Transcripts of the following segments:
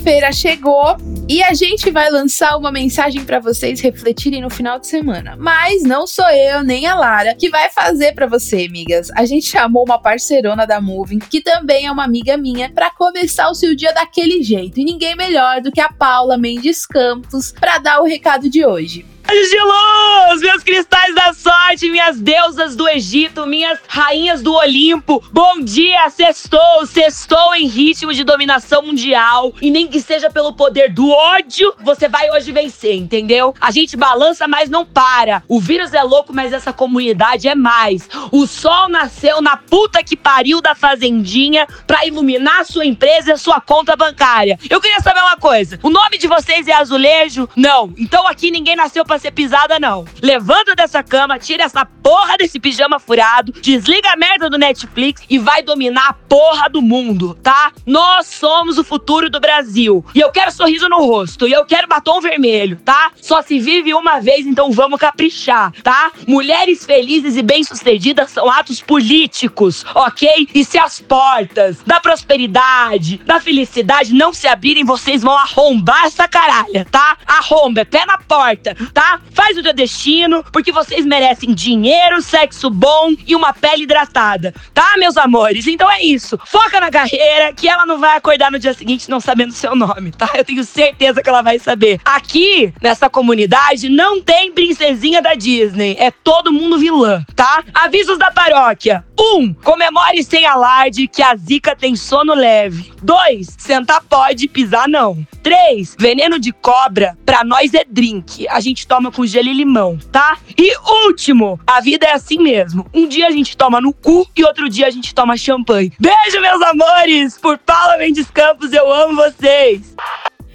Sexta-feira chegou e a gente vai lançar uma mensagem para vocês refletirem no final de semana. Mas não sou eu nem a Lara que vai fazer para você, amigas. A gente chamou uma parceirona da Moving, que também é uma amiga minha, para começar o seu dia daquele jeito. E ninguém melhor do que a Paula Mendes Campos para dar o recado de hoje de luz, meus cristais da sorte, minhas deusas do Egito, minhas rainhas do Olimpo. Bom dia, sextou, sextou em ritmo de dominação mundial. E nem que seja pelo poder do ódio, você vai hoje vencer, entendeu? A gente balança, mas não para. O vírus é louco, mas essa comunidade é mais. O sol nasceu na puta que pariu da fazendinha pra iluminar a sua empresa e a sua conta bancária. Eu queria saber uma coisa: o nome de vocês é azulejo? Não. Então aqui ninguém nasceu pra ser pisada, não. Levanta dessa cama, tira essa porra desse pijama furado, desliga a merda do Netflix e vai dominar a porra do mundo, tá? Nós somos o futuro do Brasil. E eu quero sorriso no rosto. E eu quero batom vermelho, tá? Só se vive uma vez, então vamos caprichar, tá? Mulheres felizes e bem-sucedidas são atos políticos, ok? E se as portas da prosperidade, da felicidade não se abrirem, vocês vão arrombar essa caralha, tá? Arromba, é pé na porta, tá? Faz o teu destino, porque vocês merecem dinheiro, sexo bom e uma pele hidratada, tá, meus amores? Então é isso. Foca na carreira, que ela não vai acordar no dia seguinte não sabendo o seu nome, tá? Eu tenho certeza que ela vai saber. Aqui, nessa comunidade, não tem princesinha da Disney. É todo mundo vilã, tá? Avisos da paróquia. Um, comemore sem alarde que a zica tem sono leve. Dois, sentar pode, pisar não. Três, veneno de cobra, pra nós é drink. A gente toma com gelo e limão, tá? E último, a vida é assim mesmo. Um dia a gente toma no cu e outro dia a gente toma champanhe. Beijo, meus amores! Por Paula Mendes Campos, eu amo vocês!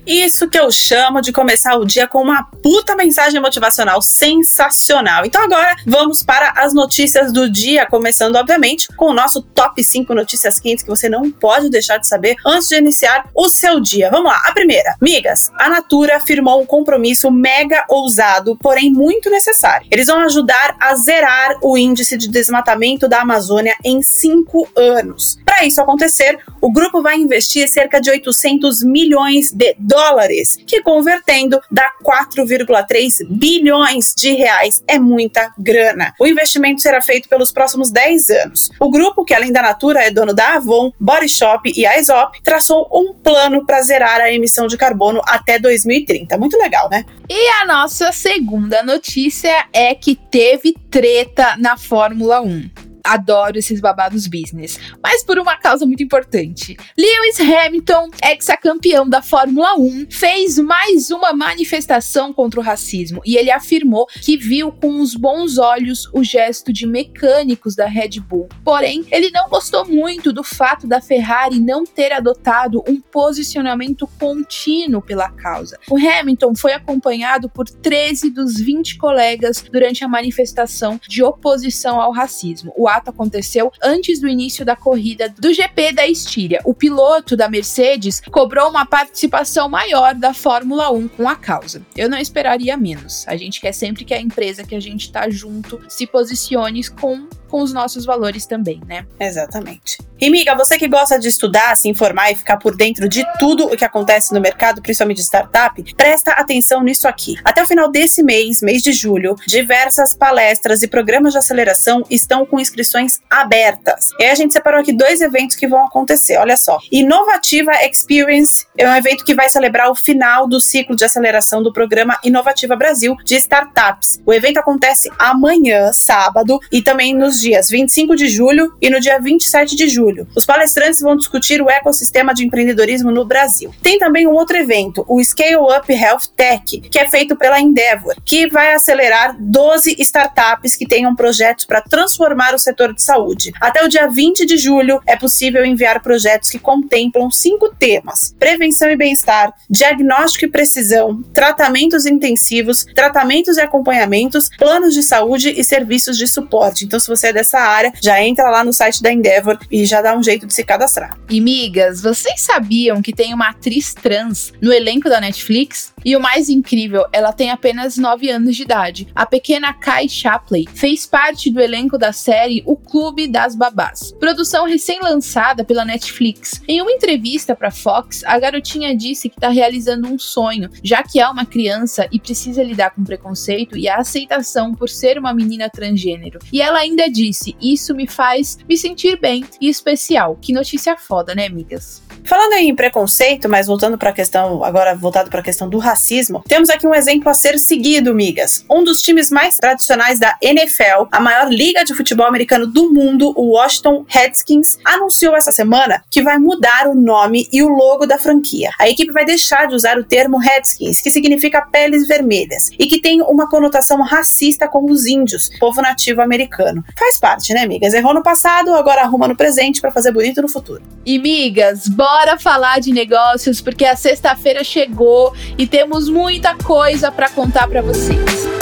Isso que eu chamo de começar o dia com uma puta mensagem motivacional sensacional. Então agora vamos para as notícias do dia, começando obviamente com o nosso top 5 notícias quentes que você não pode deixar de saber antes de iniciar o seu dia. Vamos lá, a primeira. Migas, a Natura firmou um compromisso mega ousado, porém muito necessário. Eles vão ajudar a zerar o índice de desmatamento da Amazônia em 5 anos. Para isso acontecer, o grupo vai investir cerca de 800 milhões de dólares, que convertendo dá 4,3 bilhões de reais. É muita grana. O investimento será feito pelos próximos 10 anos. O grupo, que além da Natura é dono da Avon, Body Shop e Aesop, traçou um plano para zerar a emissão de carbono até 2030. Muito legal, né? E a nossa segunda notícia é que teve treta na Fórmula 1 adoro esses babados business, mas por uma causa muito importante. Lewis Hamilton, ex-campeão da Fórmula 1, fez mais uma manifestação contra o racismo e ele afirmou que viu com os bons olhos o gesto de mecânicos da Red Bull. Porém, ele não gostou muito do fato da Ferrari não ter adotado um posicionamento contínuo pela causa. O Hamilton foi acompanhado por 13 dos 20 colegas durante a manifestação de oposição ao racismo. O fato aconteceu antes do início da corrida do GP da Estíria. O piloto da Mercedes cobrou uma participação maior da Fórmula 1 com a causa. Eu não esperaria menos. A gente quer sempre que a empresa que a gente tá junto se posicione com com os nossos valores também, né? Exatamente. E miga, você que gosta de estudar, se informar e ficar por dentro de tudo o que acontece no mercado, principalmente de startup, presta atenção nisso aqui. Até o final desse mês, mês de julho, diversas palestras e programas de aceleração estão com inscrições abertas. E aí a gente separou aqui dois eventos que vão acontecer. Olha só. Inovativa Experience é um evento que vai celebrar o final do ciclo de aceleração do programa Inovativa Brasil de startups. O evento acontece amanhã, sábado, e também nos nos dias 25 de julho e no dia 27 de julho. Os palestrantes vão discutir o ecossistema de empreendedorismo no Brasil. Tem também um outro evento, o Scale Up Health Tech, que é feito pela Endeavor, que vai acelerar 12 startups que tenham projetos para transformar o setor de saúde. Até o dia 20 de julho é possível enviar projetos que contemplam cinco temas: prevenção e bem-estar, diagnóstico e precisão, tratamentos intensivos, tratamentos e acompanhamentos, planos de saúde e serviços de suporte. Então, se você é dessa área, já entra lá no site da Endeavor e já dá um jeito de se cadastrar. E migas, vocês sabiam que tem uma atriz trans no elenco da Netflix? E o mais incrível, ela tem apenas 9 anos de idade. A pequena Kai Shapley fez parte do elenco da série O Clube das Babás, produção recém-lançada pela Netflix. Em uma entrevista para Fox, a garotinha disse que está realizando um sonho, já que é uma criança e precisa lidar com preconceito e a aceitação por ser uma menina transgênero. E ela ainda disse: Isso me faz me sentir bem e especial. Que notícia foda, né, amigas? Falando em preconceito, mas voltando para a questão, agora voltado para a questão do racismo, temos aqui um exemplo a ser seguido, migas. Um dos times mais tradicionais da NFL, a maior liga de futebol americano do mundo, o Washington Redskins, anunciou essa semana que vai mudar o nome e o logo da franquia. A equipe vai deixar de usar o termo Redskins, que significa peles vermelhas, e que tem uma conotação racista com os índios, povo nativo americano. Faz parte, né, migas? Errou no passado, agora arruma no presente para fazer bonito no futuro. E migas, bora Bora falar de negócios porque a sexta-feira chegou e temos muita coisa para contar para vocês.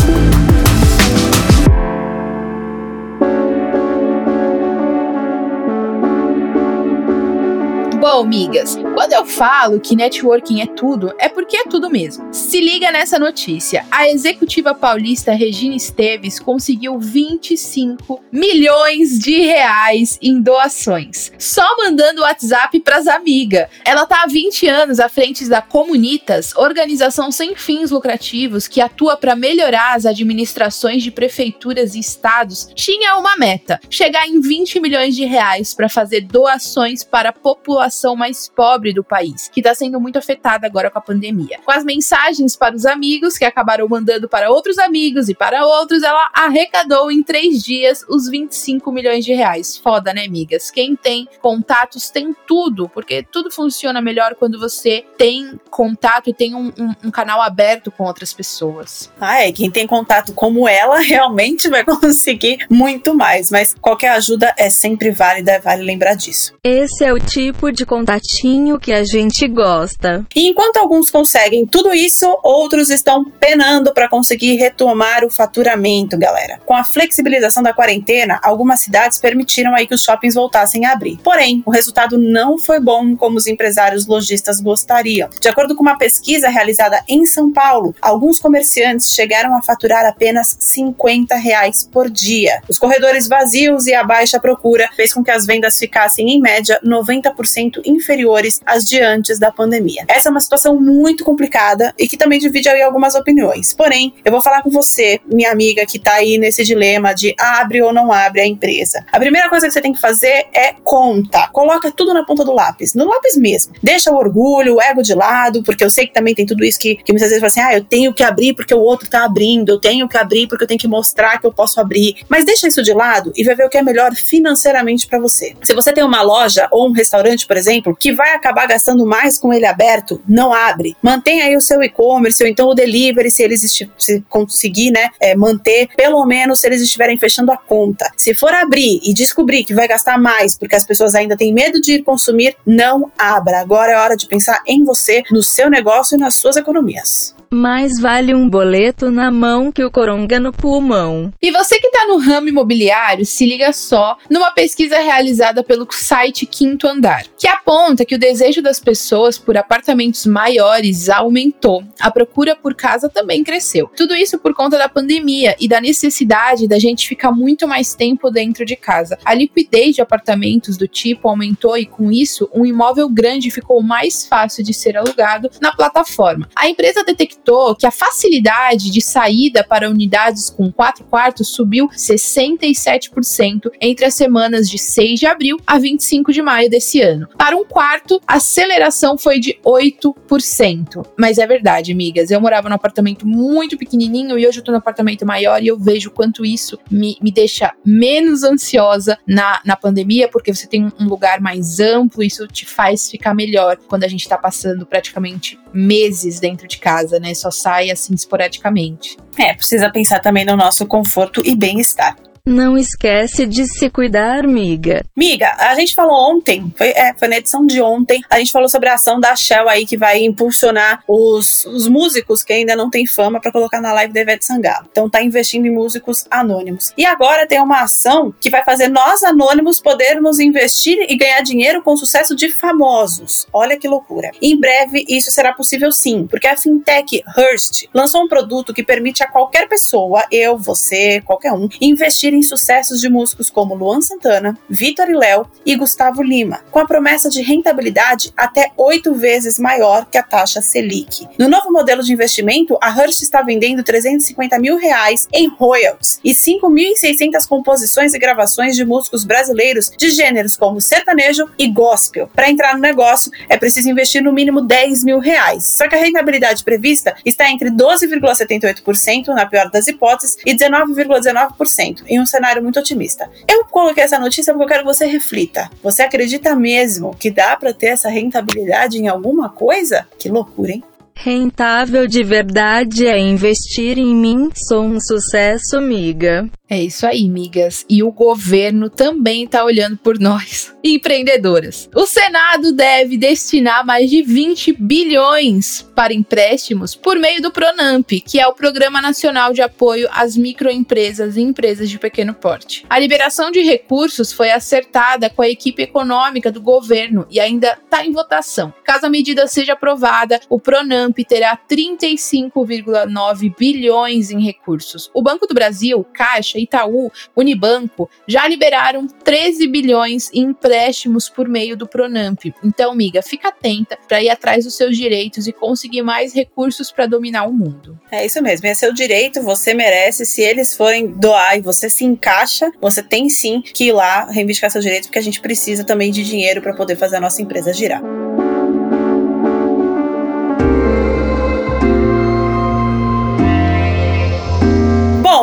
Bom, migas, quando eu falo que networking é tudo, é porque é tudo mesmo. Se liga nessa notícia. A executiva paulista Regina Esteves conseguiu 25 milhões de reais em doações, só mandando WhatsApp pras amigas. Ela tá há 20 anos à frente da Comunitas, organização sem fins lucrativos que atua para melhorar as administrações de prefeituras e estados. Tinha uma meta: chegar em 20 milhões de reais para fazer doações para a população população mais pobre do país, que está sendo muito afetada agora com a pandemia. Com as mensagens para os amigos, que acabaram mandando para outros amigos e para outros, ela arrecadou em três dias os 25 milhões de reais. Foda, né, amigas? Quem tem contatos tem tudo, porque tudo funciona melhor quando você tem contato e tem um, um, um canal aberto com outras pessoas. Ah, é. Quem tem contato como ela realmente vai conseguir muito mais, mas qualquer ajuda é sempre válida, vale lembrar disso. Esse é o tipo de de contatinho que a gente gosta. E enquanto alguns conseguem tudo isso, outros estão penando para conseguir retomar o faturamento, galera. Com a flexibilização da quarentena, algumas cidades permitiram aí que os shoppings voltassem a abrir. Porém, o resultado não foi bom como os empresários lojistas gostariam. De acordo com uma pesquisa realizada em São Paulo, alguns comerciantes chegaram a faturar apenas 50 reais por dia. Os corredores vazios e a baixa procura fez com que as vendas ficassem em média 90% inferiores às de antes da pandemia. Essa é uma situação muito complicada e que também divide aí algumas opiniões. Porém, eu vou falar com você, minha amiga, que tá aí nesse dilema de abre ou não abre a empresa. A primeira coisa que você tem que fazer é conta. Coloca tudo na ponta do lápis, no lápis mesmo. Deixa o orgulho, o ego de lado, porque eu sei que também tem tudo isso que, que muitas vezes fala assim: ah, eu tenho que abrir porque o outro tá abrindo, eu tenho que abrir porque eu tenho que mostrar que eu posso abrir. Mas deixa isso de lado e vai ver o que é melhor financeiramente para você. Se você tem uma loja ou um restaurante, por exemplo, exemplo, que vai acabar gastando mais com ele aberto, não abre. Mantenha aí o seu e-commerce ou então o delivery, se eles se conseguir, né, é, manter, pelo menos se eles estiverem fechando a conta. Se for abrir e descobrir que vai gastar mais porque as pessoas ainda têm medo de ir consumir, não abra. Agora é hora de pensar em você, no seu negócio e nas suas economias. Mais vale um boleto na mão que o coronga no pulmão. E você que está no ramo imobiliário, se liga só numa pesquisa realizada pelo site Quinto Andar, que aponta que o desejo das pessoas por apartamentos maiores aumentou. A procura por casa também cresceu. Tudo isso por conta da pandemia e da necessidade da gente ficar muito mais tempo dentro de casa. A liquidez de apartamentos do tipo aumentou e com isso um imóvel grande ficou mais fácil de ser alugado na plataforma. A empresa detectou que a facilidade de saída para unidades com quatro quartos subiu 67% entre as semanas de 6 de abril a 25 de maio desse ano. Para um quarto, a aceleração foi de 8%. Mas é verdade, amigas, eu morava num apartamento muito pequenininho e hoje eu tô num apartamento maior e eu vejo quanto isso me, me deixa menos ansiosa na, na pandemia, porque você tem um lugar mais amplo, isso te faz ficar melhor quando a gente tá passando praticamente meses dentro de casa, né? Só sai assim esporadicamente. É, precisa pensar também no nosso conforto e bem-estar. Não esquece de se cuidar, miga. Miga, a gente falou ontem, foi, é, foi na edição de ontem, a gente falou sobre a ação da Shell aí que vai impulsionar os, os músicos que ainda não têm fama para colocar na live da Ivete Sangalo. Então tá investindo em músicos anônimos. E agora tem uma ação que vai fazer nós anônimos podermos investir e ganhar dinheiro com o sucesso de famosos. Olha que loucura. Em breve isso será possível sim, porque a fintech Hearst lançou um produto que permite a qualquer pessoa, eu, você, qualquer um, investir sucessos de músicos como Luan Santana, Vitor e Léo e Gustavo Lima, com a promessa de rentabilidade até oito vezes maior que a taxa Selic. No novo modelo de investimento, a Hearst está vendendo 350 mil reais em royalties e 5.600 composições e gravações de músicos brasileiros de gêneros como sertanejo e gospel. Para entrar no negócio, é preciso investir no mínimo 10 mil reais. Só que a rentabilidade prevista está entre 12,78% na pior das hipóteses e 19,19% em um cenário muito otimista. Eu coloquei essa notícia porque eu quero que você reflita. Você acredita mesmo que dá para ter essa rentabilidade em alguma coisa? Que loucura, hein? Rentável de verdade é investir em mim. Sou um sucesso, amiga. É isso aí, migas. E o governo também está olhando por nós, empreendedoras. O Senado deve destinar mais de 20 bilhões para empréstimos por meio do Pronamp, que é o Programa Nacional de Apoio às Microempresas e Empresas de Pequeno Porte. A liberação de recursos foi acertada com a equipe econômica do governo e ainda está em votação. Caso a medida seja aprovada, o Pronamp terá 35,9 bilhões em recursos. O Banco do Brasil, Caixa Itaú, Unibanco já liberaram 13 bilhões em empréstimos por meio do Pronamp. Então, amiga, fica atenta para ir atrás dos seus direitos e conseguir mais recursos para dominar o mundo. É isso mesmo, é seu direito, você merece. Se eles forem doar e você se encaixa, você tem sim que ir lá reivindicar seus direitos, porque a gente precisa também de dinheiro para poder fazer a nossa empresa girar.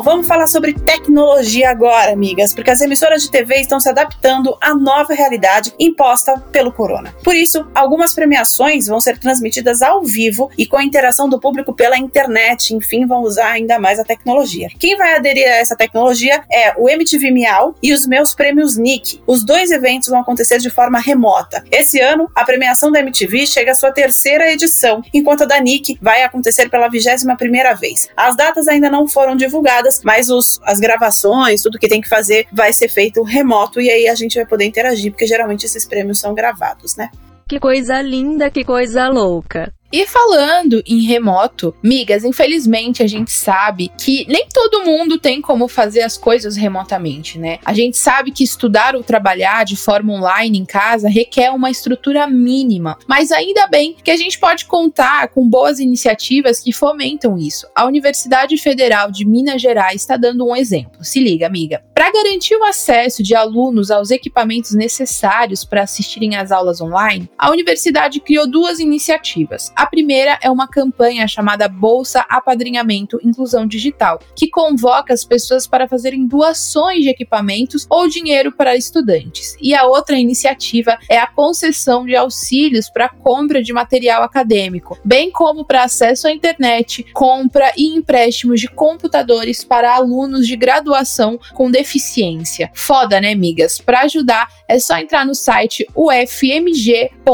Vamos falar sobre tecnologia agora, amigas, porque as emissoras de TV estão se adaptando à nova realidade imposta pelo corona. Por isso, algumas premiações vão ser transmitidas ao vivo e com a interação do público pela internet, enfim, vão usar ainda mais a tecnologia. Quem vai aderir a essa tecnologia é o MTV Miau e os meus prêmios Nick. Os dois eventos vão acontecer de forma remota. Esse ano, a premiação da MTV chega à sua terceira edição, enquanto a da Nick vai acontecer pela vigésima primeira vez. As datas ainda não foram divulgadas mas os, as gravações, tudo que tem que fazer vai ser feito remoto e aí a gente vai poder interagir, porque geralmente esses prêmios são gravados, né? Que coisa linda, que coisa louca. E falando em remoto, migas, infelizmente a gente sabe que nem todo mundo tem como fazer as coisas remotamente, né? A gente sabe que estudar ou trabalhar de forma online em casa requer uma estrutura mínima, mas ainda bem que a gente pode contar com boas iniciativas que fomentam isso. A Universidade Federal de Minas Gerais está dando um exemplo. Se liga, amiga. Para garantir o acesso de alunos aos equipamentos necessários para assistirem às aulas online, a universidade criou duas iniciativas. A primeira é uma campanha chamada Bolsa Apadrinhamento Inclusão Digital, que convoca as pessoas para fazerem doações de equipamentos ou dinheiro para estudantes. E a outra iniciativa é a concessão de auxílios para compra de material acadêmico, bem como para acesso à internet, compra e empréstimos de computadores para alunos de graduação com deficiência. Foda, né, amigas? Para ajudar, é só entrar no site ufmg.br.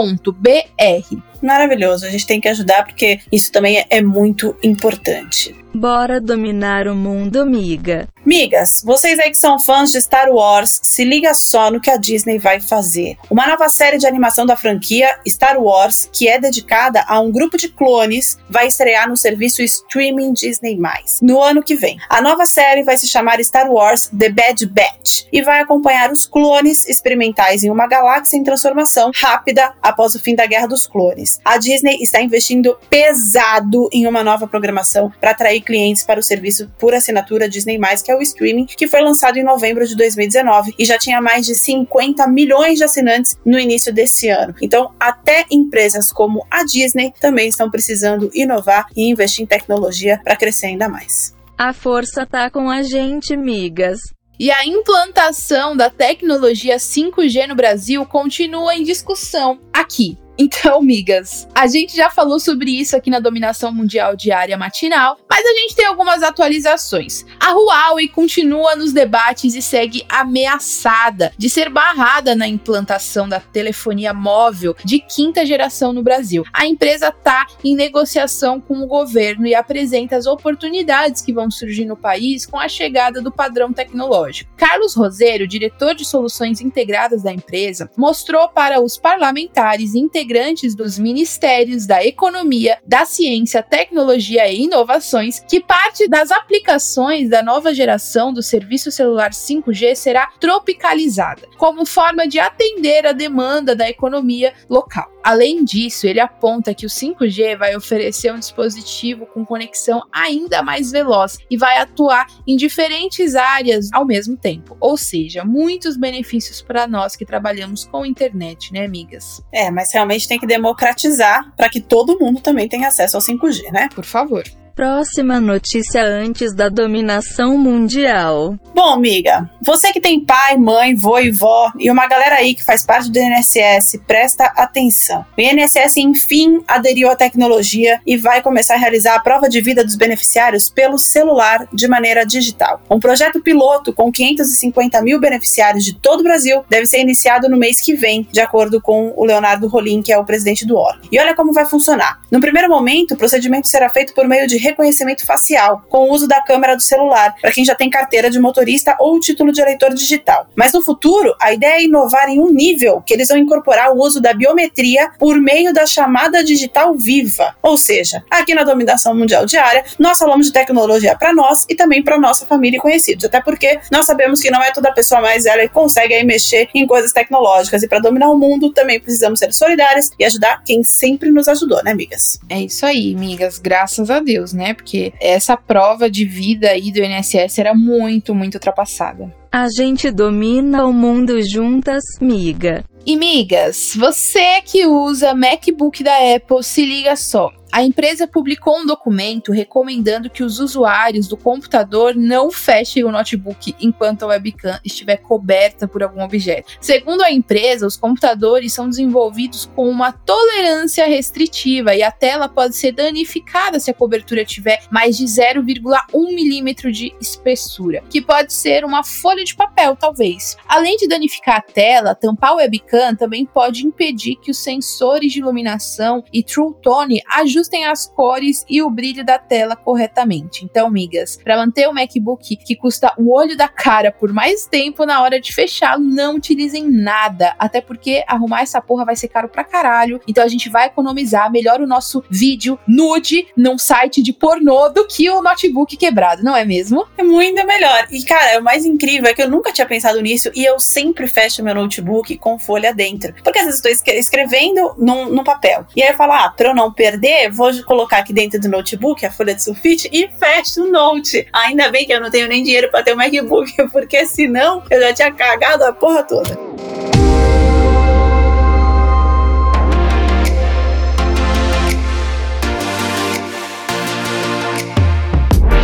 Maravilhoso, a gente tem que ajudar porque isso também é muito importante. Bora dominar o mundo, miga. Migas, vocês aí que são fãs de Star Wars, se liga só no que a Disney vai fazer. Uma nova série de animação da franquia Star Wars, que é dedicada a um grupo de clones, vai estrear no serviço streaming Disney+, no ano que vem. A nova série vai se chamar Star Wars The Bad Batch e vai acompanhar os clones experimentais em uma galáxia em transformação rápida após o fim da Guerra dos Clones. A Disney está investindo pesado em uma nova programação para atrair clientes para o serviço por assinatura Disney+, que é o streaming, que foi lançado em novembro de 2019 e já tinha mais de 50 milhões de assinantes no início desse ano. Então, até empresas como a Disney também estão precisando inovar e investir em tecnologia para crescer ainda mais. A força tá com a gente, migas. E a implantação da tecnologia 5G no Brasil continua em discussão aqui então, migas, a gente já falou sobre isso aqui na dominação mundial diária matinal, mas a gente tem algumas atualizações. A Huawei continua nos debates e segue ameaçada de ser barrada na implantação da telefonia móvel de quinta geração no Brasil. A empresa está em negociação com o governo e apresenta as oportunidades que vão surgir no país com a chegada do padrão tecnológico. Carlos Roseiro, diretor de soluções integradas da empresa, mostrou para os parlamentares integrantes integrantes dos Ministérios da Economia, da Ciência, Tecnologia e Inovações que parte das aplicações da nova geração do serviço celular 5G será tropicalizada, como forma de atender a demanda da economia local. Além disso, ele aponta que o 5G vai oferecer um dispositivo com conexão ainda mais veloz e vai atuar em diferentes áreas ao mesmo tempo, ou seja, muitos benefícios para nós que trabalhamos com internet, né, amigas? É, mas realmente tem que democratizar para que todo mundo também tenha acesso ao 5G, né? Por favor. Próxima notícia antes da dominação mundial. Bom, amiga, você que tem pai, mãe, vô e vó e uma galera aí que faz parte do INSS, presta atenção. O INSS, enfim, aderiu à tecnologia e vai começar a realizar a prova de vida dos beneficiários pelo celular de maneira digital. Um projeto piloto com 550 mil beneficiários de todo o Brasil deve ser iniciado no mês que vem, de acordo com o Leonardo Rolim, que é o presidente do órgão. E olha como vai funcionar. No primeiro momento, o procedimento será feito por meio de reconhecimento facial, com o uso da câmera do celular, para quem já tem carteira de motorista ou título de eleitor digital. Mas no futuro, a ideia é inovar em um nível que eles vão incorporar o uso da biometria por meio da chamada digital viva. Ou seja, aqui na Dominação Mundial Diária, nós falamos de tecnologia para nós e também para nossa família e conhecidos, até porque nós sabemos que não é toda pessoa mais que consegue aí mexer em coisas tecnológicas e para dominar o mundo também precisamos ser solidárias e ajudar quem sempre nos ajudou, né, amigas? É isso aí, amigas, graças a Deus, né? Porque essa prova de vida aí do INSS era muito, muito ultrapassada. A gente domina o mundo juntas, miga. E migas, você que usa MacBook da Apple, se liga só. A empresa publicou um documento recomendando que os usuários do computador não fechem o notebook enquanto a webcam estiver coberta por algum objeto. Segundo a empresa, os computadores são desenvolvidos com uma tolerância restritiva e a tela pode ser danificada se a cobertura tiver mais de 0,1 milímetro de espessura, que pode ser uma folha de papel, talvez. Além de danificar a tela, tampar o webcam também pode impedir que os sensores de iluminação e True Tone ajustem ajustem as cores e o brilho da tela corretamente. Então, migas, para manter o MacBook que custa o olho da cara por mais tempo na hora de fechá-lo, não utilizem nada, até porque arrumar essa porra vai ser caro pra caralho. Então a gente vai economizar melhor o nosso vídeo nude num site de pornô do que o notebook quebrado, não é mesmo? É muito melhor. E cara, o mais incrível é que eu nunca tinha pensado nisso e eu sempre fecho meu notebook com folha dentro. Porque às vezes estou escrevendo num, num papel. E aí eu falo, ah, pra eu não perder, vou colocar aqui dentro do notebook a folha de sulfite e fecho o note. Ainda bem que eu não tenho nem dinheiro para ter um MacBook, porque senão eu já tinha cagado a porra toda.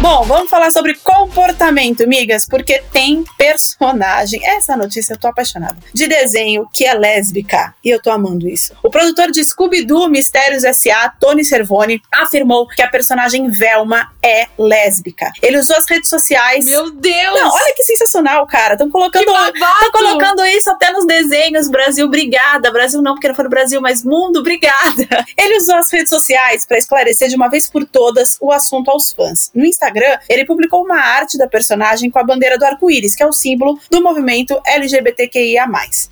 Bom, vamos falar sobre comportamento, migas, porque tem personagem. Essa notícia eu tô apaixonada. De desenho que é lésbica. E eu tô amando isso. O produtor de Scooby-Doo Mistérios S.A., Tony Cervoni, afirmou que a personagem Velma é lésbica. Ele usou as redes sociais. Meu Deus! Não, olha que sensacional, cara. Estão colocando, tão colocando isso até nos desenhos. Brasil, obrigada. Brasil não, porque não foi no Brasil, mas mundo, obrigada. Ele usou as redes sociais para esclarecer de uma vez por todas o assunto aos fãs. No Instagram, ele publicou uma arte da personagem com a bandeira do arco-íris, que é o símbolo do movimento LGBTQIA.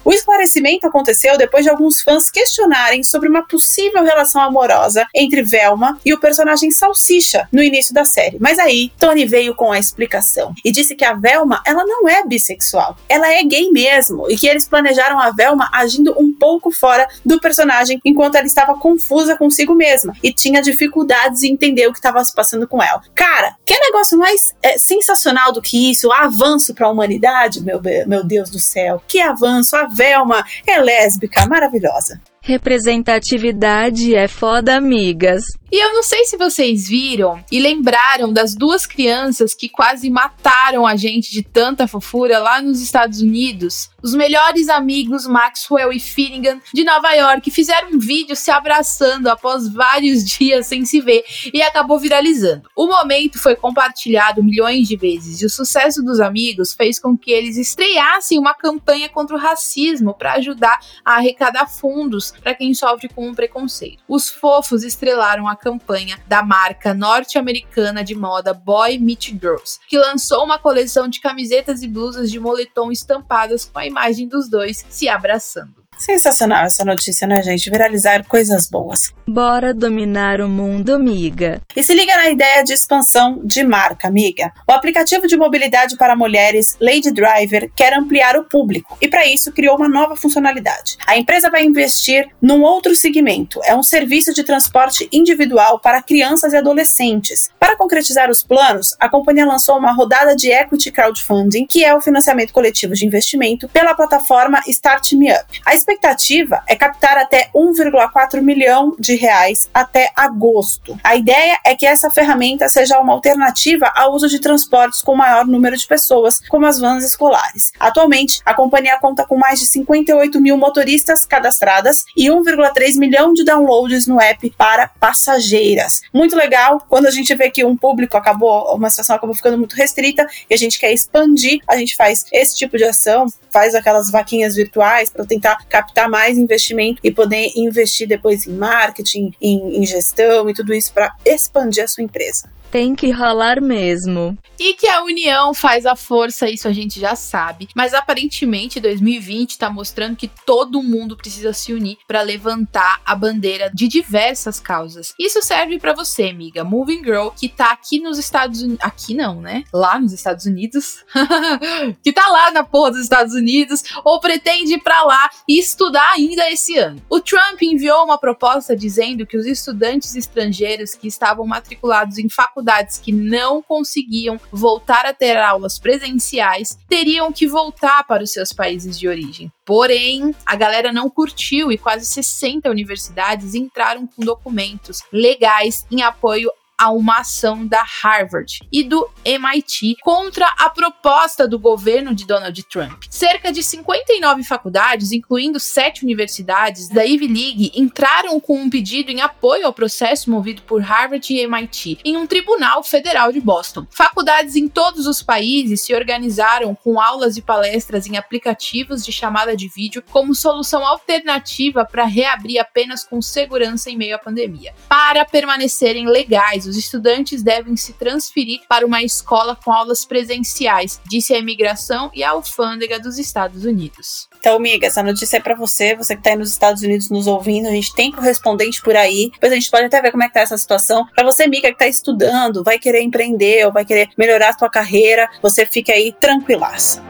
O esclarecimento aconteceu depois de alguns fãs questionarem sobre uma possível relação amorosa entre Velma e o personagem Salsicha no início da série. Mas aí, Tony veio com a explicação e disse que a Velma, ela não é bissexual, ela é gay mesmo e que eles planejaram a Velma agindo um pouco fora do personagem enquanto ela estava confusa consigo mesma e tinha dificuldades em entender o que estava se passando com ela. Cara, que negócio mais é, sensacional do que isso? Avanço para a humanidade, meu, meu Deus do céu. Que avanço. A Velma é lésbica, maravilhosa. Representatividade é foda, amigas. E eu não sei se vocês viram e lembraram das duas crianças que quase mataram a gente de tanta fofura lá nos Estados Unidos. Os melhores amigos Maxwell e Finnegan de Nova York fizeram um vídeo se abraçando após vários dias sem se ver e acabou viralizando. O momento foi compartilhado milhões de vezes e o sucesso dos amigos fez com que eles estreassem uma campanha contra o racismo para ajudar a arrecadar fundos para quem sofre com um preconceito. Os fofos estrelaram a campanha da marca norte-americana de moda Boy Meet Girls, que lançou uma coleção de camisetas e blusas de moletom estampadas com a imagem dos dois se abraçando. Sensacional essa notícia, né, gente? Viralizar coisas boas. Bora dominar o mundo, amiga. E se liga na ideia de expansão de marca, amiga. O aplicativo de mobilidade para mulheres Lady Driver quer ampliar o público e para isso criou uma nova funcionalidade. A empresa vai investir num outro segmento. É um serviço de transporte individual para crianças e adolescentes. Para concretizar os planos, a companhia lançou uma rodada de equity crowdfunding, que é o financiamento coletivo de investimento pela plataforma Start Me Up. A expectativa é captar até 1,4 milhão de reais até agosto. A ideia é que essa ferramenta seja uma alternativa ao uso de transportes com maior número de pessoas, como as vans escolares. Atualmente, a companhia conta com mais de 58 mil motoristas cadastradas e 1,3 milhão de downloads no app para passageiras. Muito legal quando a gente vê que um público acabou, uma situação acabou ficando muito restrita e a gente quer expandir, a gente faz esse tipo de ação, faz aquelas vaquinhas virtuais para tentar captar mais investimento e poder investir depois em marketing, em, em gestão e tudo isso para expandir a sua empresa. Tem que rolar mesmo. E que a união faz a força, isso a gente já sabe. Mas aparentemente 2020 está mostrando que todo mundo precisa se unir para levantar a bandeira de diversas causas. Isso serve para você, amiga, Moving Girl, que tá aqui nos Estados Unidos. Aqui não, né? Lá nos Estados Unidos. que tá lá na porra dos Estados Unidos, ou pretende ir pra lá e estudar ainda esse ano. O Trump enviou uma proposta dizendo que os estudantes estrangeiros que estavam matriculados em faculdades que não conseguiam voltar a ter aulas presenciais teriam que voltar para os seus países de origem. Porém, a galera não curtiu e quase 60 universidades entraram com documentos legais em apoio a uma ação da Harvard e do MIT contra a proposta do governo de Donald Trump. Cerca de 59 faculdades, incluindo sete universidades da Ivy League, entraram com um pedido em apoio ao processo movido por Harvard e MIT em um tribunal federal de Boston. Faculdades em todos os países se organizaram com aulas e palestras em aplicativos de chamada de vídeo como solução alternativa para reabrir apenas com segurança em meio à pandemia. Para permanecerem legais, os estudantes devem se transferir para uma escola com aulas presenciais, disse a imigração e a alfândega dos Estados Unidos. Então, amiga, essa notícia é para você, você que tá aí nos Estados Unidos nos ouvindo, a gente tem correspondente por aí. Depois a gente pode até ver como é que tá essa situação. Para você, amiga, que tá estudando, vai querer empreender ou vai querer melhorar a sua carreira, você fica aí tranquilaço.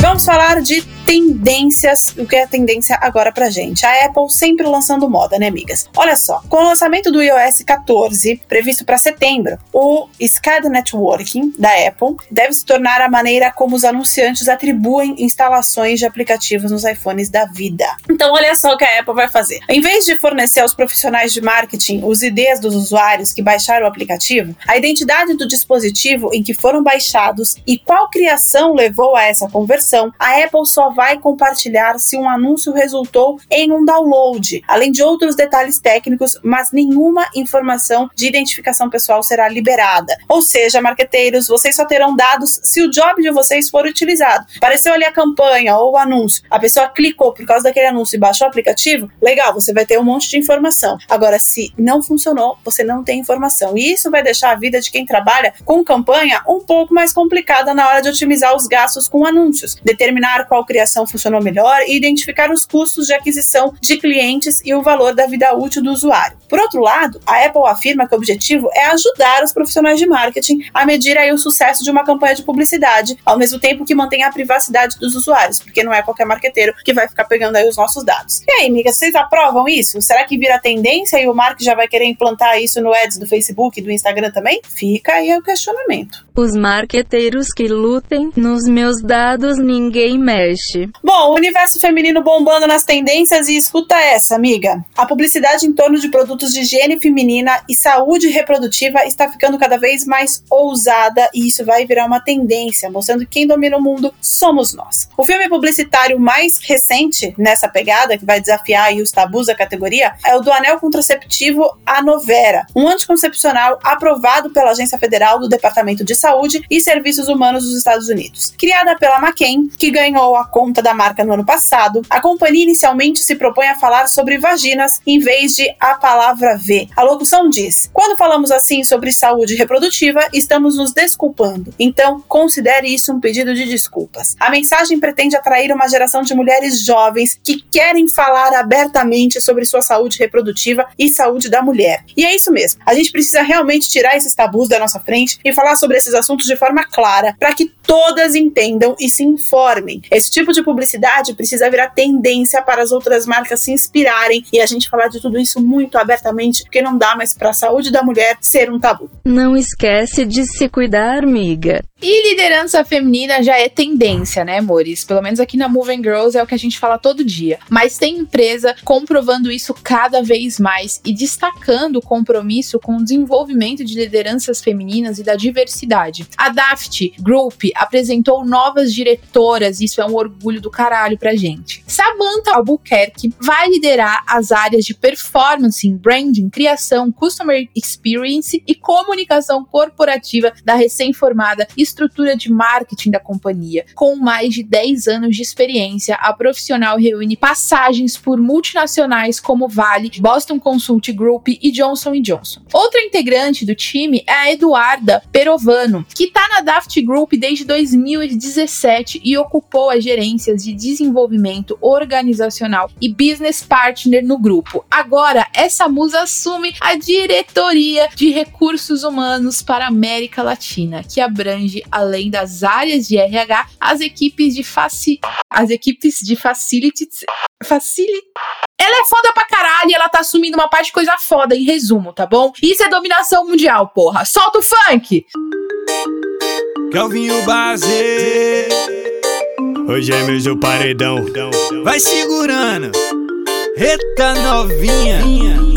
Vamos falar de tendências, o que é tendência agora pra gente. A Apple sempre lançando moda, né, amigas? Olha só, com o lançamento do iOS 14, previsto para setembro, o SCAD Networking da Apple deve se tornar a maneira como os anunciantes atribuem instalações de aplicativos nos iPhones da vida. Então, olha só o que a Apple vai fazer. Em vez de fornecer aos profissionais de marketing os IDs dos usuários que baixaram o aplicativo, a identidade do dispositivo em que foram baixados e qual criação levou a essa conversão, a Apple só vai compartilhar se um anúncio resultou em um download, além de outros detalhes técnicos, mas nenhuma informação de identificação pessoal será liberada. Ou seja, marqueteiros, vocês só terão dados se o job de vocês for utilizado. Apareceu ali a campanha ou o anúncio, a pessoa clicou por causa daquele anúncio e baixou o aplicativo, legal, você vai ter um monte de informação. Agora, se não funcionou, você não tem informação. E isso vai deixar a vida de quem trabalha com campanha um pouco mais complicada na hora de otimizar os gastos com anúncios, determinar qual criação funcionou melhor e identificar os custos de aquisição de clientes e o valor da vida útil do usuário. Por outro lado, a Apple afirma que o objetivo é ajudar os profissionais de marketing a medir aí o sucesso de uma campanha de publicidade, ao mesmo tempo que mantém a privacidade dos usuários, porque não é qualquer marqueteiro que vai ficar pegando aí os nossos dados. E aí, amiga, vocês aprovam isso? Será que vira tendência e o Mark já vai querer implantar isso no Ads do Facebook e do Instagram também? Fica aí o questionamento. Os marqueteiros que lutem, nos meus dados ninguém mexe. Bom, o universo feminino bombando nas tendências e escuta essa, amiga. A publicidade em torno de produtos de higiene feminina e saúde reprodutiva está ficando cada vez mais ousada e isso vai virar uma tendência, mostrando que quem domina o mundo somos nós. O filme publicitário mais recente nessa pegada, que vai desafiar os tabus da categoria, é o do anel contraceptivo Anovera, um anticoncepcional aprovado pela Agência Federal do Departamento de Saúde e Serviços Humanos dos Estados Unidos. Criada pela McCain, que ganhou a conta da marca no ano passado, a companhia inicialmente se propõe a falar sobre vaginas em vez de a palavra V. A locução diz: quando falamos assim sobre saúde reprodutiva, estamos nos desculpando. Então, considere isso um pedido de desculpas. A mensagem pretende atrair uma geração de mulheres jovens que querem falar abertamente sobre sua saúde reprodutiva e saúde da mulher. E é isso mesmo. A gente precisa realmente tirar esses tabus da nossa frente e falar sobre esses assuntos de forma clara, para que todas entendam e se informem. Esse tipo de publicidade precisa virar tendência para as outras marcas se inspirarem e a gente falar de tudo isso muito abertamente, porque não dá mais para a saúde da mulher ser um tabu. Não esquece de se cuidar, amiga. E liderança feminina já é tendência, né, amores? Pelo menos aqui na Moving Girls é o que a gente fala todo dia. Mas tem empresa comprovando isso cada vez mais e destacando o compromisso com o desenvolvimento de lideranças femininas e da diversidade. A Daft Group apresentou novas diretoras, isso é um orgulho do caralho pra gente. Samantha Albuquerque vai liderar as áreas de performance, branding, criação, customer experience e comunicação corporativa da recém-formada estrutura de marketing da companhia. Com mais de 10 anos de experiência, a profissional reúne passagens por multinacionais como Vale, Boston Consult Group e Johnson Johnson. Outra integrante do time é a Eduarda Perovano, que está na Daft Group desde 2017 e ocupou as gerências de desenvolvimento organizacional e business partner no grupo. Agora, essa musa assume a diretoria de recursos humanos para a América Latina, que abrange, além das áreas de RH, as equipes de faci as equipes de facilities facility ela é foda pra caralho e ela tá assumindo uma parte de coisa foda, em resumo, tá bom? Isso é dominação mundial, porra. Solta o funk! Calvinho Base. Hoje é do paredão. Vai segurando. Eita novinha.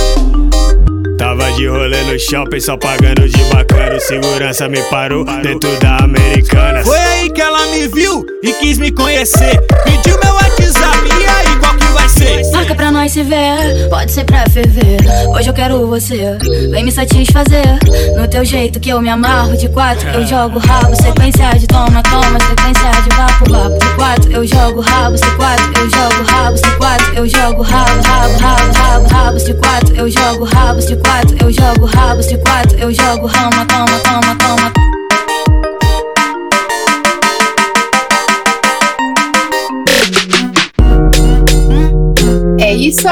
Tava de rolê no shopping, só pagando de bacana. O segurança me parou dentro da americana. Foi aí que ela me viu e quis me conhecer. Pediu meu WhatsApp, e aí, qual que vai ser? Marca pra nós se ver, pode ser pra ferver. Hoje eu quero você, vem me satisfazer. No teu jeito que eu me amarro de quatro, eu jogo rabo, sequência de toma, toma, sequência de vapo, vapo. De quatro, eu jogo rabo, se quatro, eu jogo rabo, se quatro, eu jogo rabo, rabo, rabo, rabo, rabos de quatro, eu jogo rabos de quatro, eu jogo rabos de quatro, eu jogo rama, toma, toma, toma.